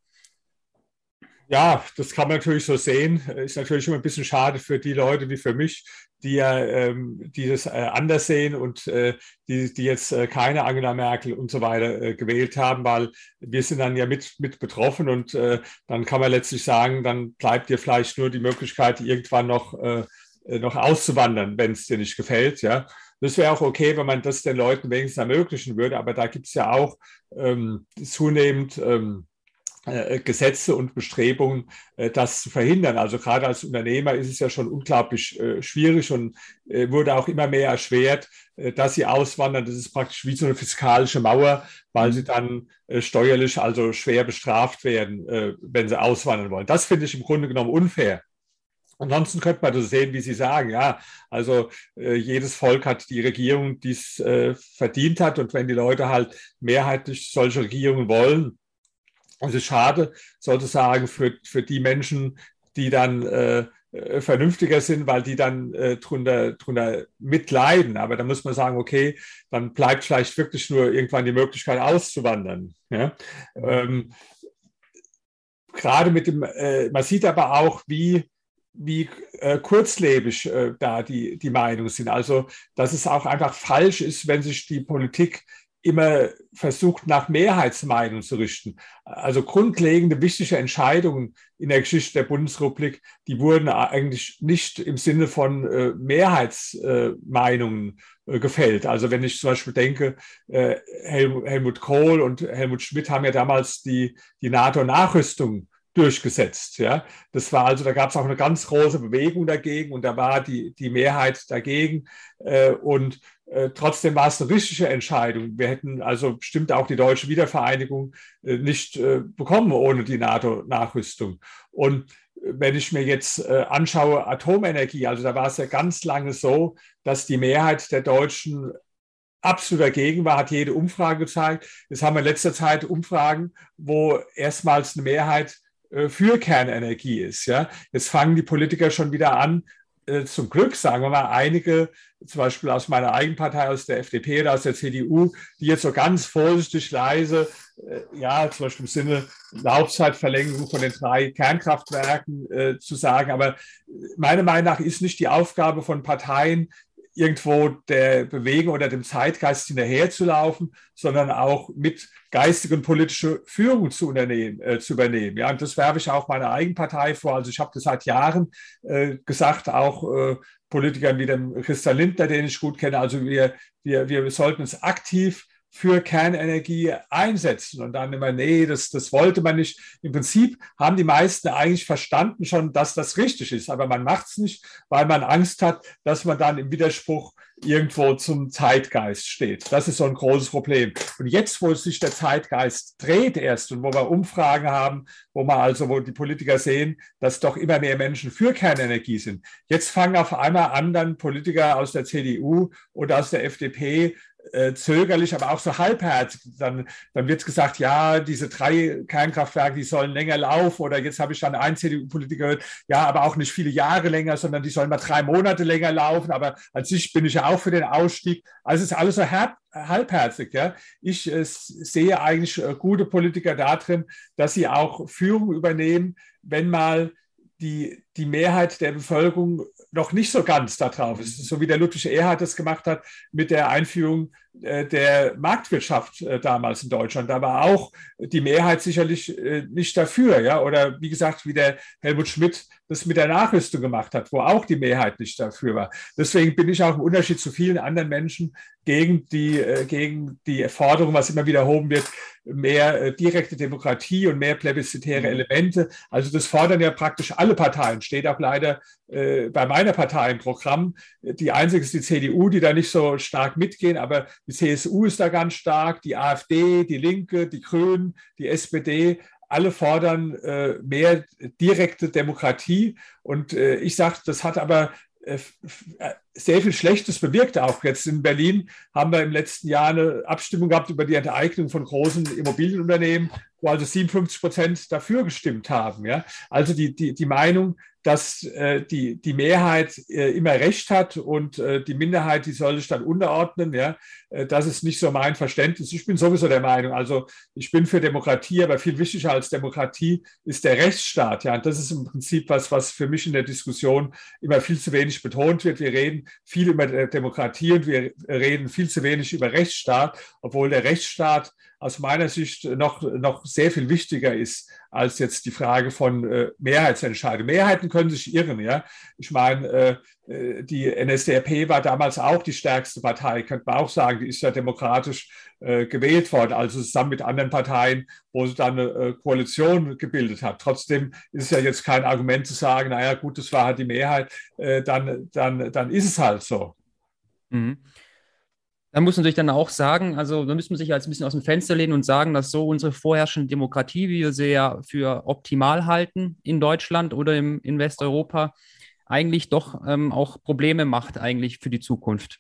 Ja, das kann man natürlich so sehen. Ist natürlich immer ein bisschen schade für die Leute wie für mich, die ja ähm, die das äh, anders sehen und äh, die, die jetzt äh, keine Angela Merkel und so weiter äh, gewählt haben, weil wir sind dann ja mit, mit betroffen und äh, dann kann man letztlich sagen, dann bleibt dir vielleicht nur die Möglichkeit, irgendwann noch, äh, noch auszuwandern, wenn es dir nicht gefällt. Ja. Das wäre auch okay, wenn man das den Leuten wenigstens ermöglichen würde, aber da gibt es ja auch ähm, zunehmend ähm, äh, Gesetze und Bestrebungen, äh, das zu verhindern. Also gerade als Unternehmer ist es ja schon unglaublich äh, schwierig und wurde auch immer mehr erschwert, dass sie auswandern. Das ist praktisch wie so eine fiskalische Mauer, weil sie dann steuerlich also schwer bestraft werden, wenn sie auswandern wollen. Das finde ich im Grunde genommen unfair. Ansonsten könnte man das sehen, wie Sie sagen. Ja, also äh, jedes Volk hat die Regierung, die es äh, verdient hat. Und wenn die Leute halt mehrheitlich solche Regierungen wollen, es ist schade, sozusagen, für, für die Menschen, die dann äh, äh, vernünftiger sind, weil die dann äh, drunter, drunter mitleiden. Aber da muss man sagen, okay, dann bleibt vielleicht wirklich nur irgendwann die Möglichkeit auszuwandern. Ja? Ähm, gerade mit dem, äh, man sieht aber auch, wie, wie äh, kurzlebig äh, da die, die Meinungen sind. Also, dass es auch einfach falsch ist, wenn sich die Politik immer versucht, nach Mehrheitsmeinung zu richten. Also grundlegende, wichtige Entscheidungen in der Geschichte der Bundesrepublik, die wurden eigentlich nicht im Sinne von äh, Mehrheitsmeinungen äh, gefällt. Also wenn ich zum Beispiel denke, äh, Hel Helmut Kohl und Helmut Schmidt haben ja damals die, die NATO-Nachrüstung durchgesetzt. Ja, das war also, da gab es auch eine ganz große Bewegung dagegen und da war die, die Mehrheit dagegen. Und äh, trotzdem war es eine richtige Entscheidung. Wir hätten also bestimmt auch die deutsche Wiedervereinigung äh, nicht äh, bekommen ohne die NATO-Nachrüstung. Und wenn ich mir jetzt anschaue, Atomenergie, also da war es ja ganz lange so, dass die Mehrheit der Deutschen absolut dagegen war, hat jede Umfrage gezeigt. Jetzt haben wir in letzter Zeit Umfragen, wo erstmals eine Mehrheit für Kernenergie ist. Ja? Jetzt fangen die Politiker schon wieder an, zum Glück, sagen wir mal, einige, zum Beispiel aus meiner eigenen Partei, aus der FDP oder aus der CDU, die jetzt so ganz vorsichtig leise, äh, ja, zum Beispiel im Sinne Laufzeitverlängerung von den drei Kernkraftwerken äh, zu sagen. Aber meiner Meinung nach ist nicht die Aufgabe von Parteien, irgendwo der Bewegung oder dem Zeitgeist hinterherzulaufen, sondern auch mit geistige und politische Führung zu, unternehmen, äh, zu übernehmen. Ja, und das werfe ich auch meiner eigenen Partei vor. Also ich habe das seit Jahren äh, gesagt, auch äh, Politikern wie dem Christian Lindner, den ich gut kenne. Also wir, wir, wir sollten uns aktiv für Kernenergie einsetzen. Und dann immer, nee, das, das wollte man nicht. Im Prinzip haben die meisten eigentlich verstanden schon, dass das richtig ist, aber man macht es nicht, weil man Angst hat, dass man dann im Widerspruch irgendwo zum Zeitgeist steht. Das ist so ein großes Problem. Und jetzt, wo sich der Zeitgeist dreht erst und wo wir Umfragen haben, wo man also, wo die Politiker sehen, dass doch immer mehr Menschen für Kernenergie sind. Jetzt fangen auf einmal an, dann Politiker aus der CDU oder aus der FDP äh, zögerlich, aber auch so halbherzig. Dann, dann wird gesagt, ja, diese drei Kernkraftwerke, die sollen länger laufen. Oder jetzt habe ich dann einen CDU-Politiker gehört, ja, aber auch nicht viele Jahre länger, sondern die sollen mal drei Monate länger laufen. Aber an sich bin ich ja auch für den Ausstieg. Also es ist alles so halbherzig. Ja. Ich äh, sehe eigentlich äh, gute Politiker darin, dass sie auch Führung übernehmen, wenn mal die, die Mehrheit der Bevölkerung noch nicht so ganz da drauf ist. So wie der Ludwig Erhard das gemacht hat mit der Einführung der Marktwirtschaft äh, damals in Deutschland. Da war auch die Mehrheit sicherlich äh, nicht dafür. Ja? Oder wie gesagt, wie der Helmut Schmidt das mit der Nachrüstung gemacht hat, wo auch die Mehrheit nicht dafür war. Deswegen bin ich auch im Unterschied zu vielen anderen Menschen gegen die, gegen die Forderung, was immer wieder erhoben wird, mehr direkte Demokratie und mehr plebiszitäre mhm. Elemente. Also das fordern ja praktisch alle Parteien, steht auch leider bei meiner Partei im Programm. Die einzige ist die CDU, die da nicht so stark mitgehen, aber die CSU ist da ganz stark, die AfD, die Linke, die Grünen, die SPD. Alle fordern äh, mehr direkte Demokratie. Und äh, ich sage, das hat aber äh, äh, sehr viel Schlechtes bewirkt auch. Jetzt in Berlin haben wir im letzten Jahr eine Abstimmung gehabt über die Enteignung von großen Immobilienunternehmen, wo also 57 Prozent dafür gestimmt haben. Ja? Also die, die, die Meinung dass äh, die, die Mehrheit äh, immer Recht hat und äh, die Minderheit, die soll sich dann unterordnen. Ja? Äh, das ist nicht so mein Verständnis. Ich bin sowieso der Meinung, also ich bin für Demokratie, aber viel wichtiger als Demokratie ist der Rechtsstaat. Ja? Und das ist im Prinzip was, was für mich in der Diskussion immer viel zu wenig betont wird. Wir reden viel über Demokratie und wir reden viel zu wenig über Rechtsstaat, obwohl der Rechtsstaat aus meiner Sicht noch, noch sehr viel wichtiger ist als jetzt die Frage von äh, Mehrheitsentscheidungen. Mehrheiten können sich irren. Ja? Ich meine, äh, äh die NSDAP war damals auch die stärkste Partei, könnte man auch sagen. Die ist ja demokratisch äh, gewählt worden, also zusammen mit anderen Parteien, wo sie dann eine äh, Koalition gebildet hat. Trotzdem ist es ja jetzt kein Argument zu sagen, naja gut, das war halt die Mehrheit, äh, dann, dann, dann ist es halt so.
Mhm. Da muss man natürlich dann auch sagen, also da müssen wir sich als ein bisschen aus dem Fenster lehnen und sagen, dass so unsere vorherrschende Demokratie, wie wir sie ja für optimal halten in Deutschland oder im, in Westeuropa, eigentlich doch ähm, auch Probleme macht eigentlich für die Zukunft.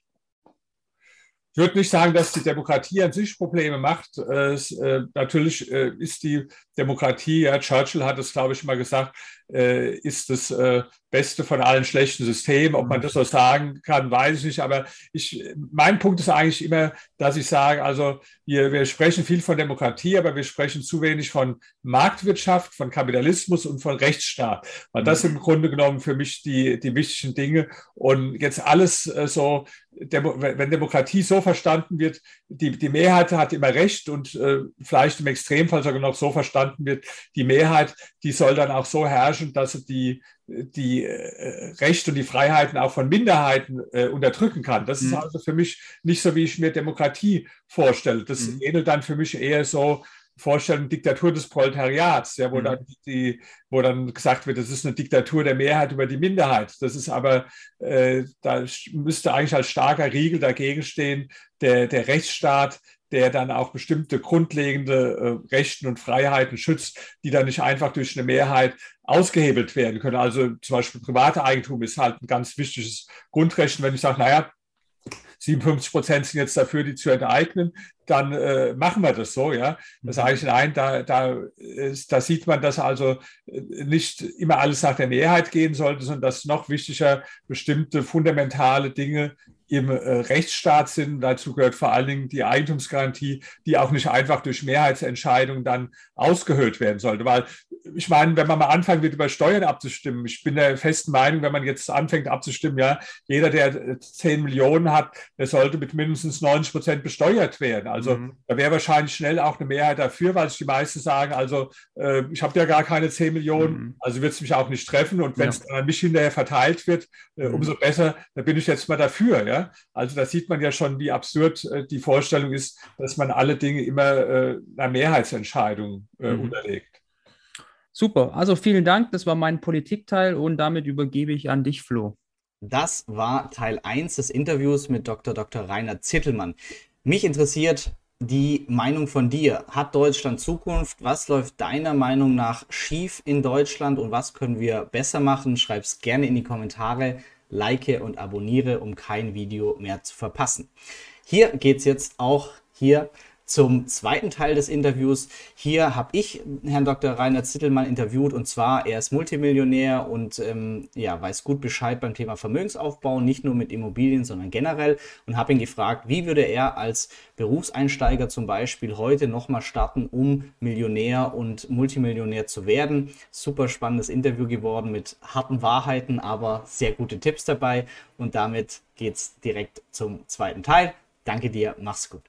Ich würde nicht sagen, dass die Demokratie an sich Probleme macht. Es, äh, natürlich äh, ist die Demokratie, ja, Churchill hat es, glaube ich, mal gesagt, äh, ist das äh, Beste von allen schlechten Systemen. Ob man das so sagen kann, weiß ich nicht. Aber ich, mein Punkt ist eigentlich immer, dass ich sage, also wir, wir sprechen viel von Demokratie, aber wir sprechen zu wenig von Marktwirtschaft, von Kapitalismus und von Rechtsstaat. Weil das sind im Grunde genommen für mich die, die wichtigen Dinge. Und jetzt alles äh, so, wenn Demokratie so verstanden wird, die, die Mehrheit hat immer Recht und äh, vielleicht im Extremfall sogar noch so verstanden wird, die Mehrheit, die soll dann auch so herrschen, dass sie die, die äh, Rechte und die Freiheiten auch von Minderheiten äh, unterdrücken kann. Das mhm. ist also für mich nicht so, wie ich mir Demokratie vorstelle. Das mhm. ähnelt dann für mich eher so Vorstellung Diktatur des Proletariats, ja, wo, mhm. dann die, wo dann gesagt wird, das ist eine Diktatur der Mehrheit über die Minderheit. Das ist aber, äh, da müsste eigentlich als starker Riegel dagegen stehen, der, der Rechtsstaat, der dann auch bestimmte grundlegende äh, Rechten und Freiheiten schützt, die dann nicht einfach durch eine Mehrheit ausgehebelt werden können. Also zum Beispiel private Eigentum ist halt ein ganz wichtiges Grundrecht. Und wenn ich sage, naja, 57 Prozent sind jetzt dafür, die zu enteignen, dann äh, machen wir das so, ja. Das sage ich nein, da, da, da sieht man, dass also äh, nicht immer alles nach der Mehrheit gehen sollte, sondern dass noch wichtiger bestimmte fundamentale Dinge im äh, Rechtsstaat sind. Dazu gehört vor allen Dingen die Eigentumsgarantie, die auch nicht einfach durch Mehrheitsentscheidungen dann ausgehöhlt werden sollte. Weil ich meine, wenn man mal anfangen wird, über Steuern abzustimmen, ich bin der festen Meinung, wenn man jetzt anfängt abzustimmen, ja, jeder, der 10 Millionen hat, der sollte mit mindestens 90 Prozent besteuert werden. Also mhm. da wäre wahrscheinlich schnell auch eine Mehrheit dafür, weil sich die meisten sagen, also äh, ich habe ja gar keine 10 Millionen, mhm. also wird es mich auch nicht treffen. Und wenn es ja. an mich hinterher verteilt wird, äh, mhm. umso besser, da bin ich jetzt mal dafür. Ja? Also da sieht man ja schon, wie absurd äh, die Vorstellung ist, dass man alle Dinge immer äh, einer Mehrheitsentscheidung äh, mhm. unterlegt.
Super, also vielen Dank, das war mein Politikteil und damit übergebe ich an dich, Flo.
Das war Teil 1 des Interviews mit Dr. Dr. Rainer Zittelmann. Mich interessiert die Meinung von dir. Hat Deutschland Zukunft? Was läuft deiner Meinung nach schief in Deutschland und was können wir besser machen? Schreib es gerne in die Kommentare like und abonniere, um kein Video mehr zu verpassen. Hier geht es jetzt auch hier zum zweiten Teil des Interviews. Hier habe ich Herrn Dr. Rainer Zittelmann interviewt und zwar, er ist Multimillionär und ähm, ja, weiß gut Bescheid beim Thema Vermögensaufbau, nicht nur mit Immobilien, sondern generell und habe ihn gefragt, wie würde er als Berufseinsteiger zum Beispiel heute nochmal starten, um Millionär und Multimillionär zu werden. Super spannendes Interview geworden mit harten Wahrheiten, aber sehr gute Tipps dabei und damit geht es direkt zum zweiten Teil. Danke dir, mach's gut.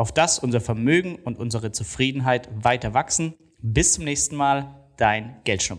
Auf dass unser Vermögen und unsere Zufriedenheit weiter wachsen. Bis zum nächsten Mal, dein Geldschnurrbart.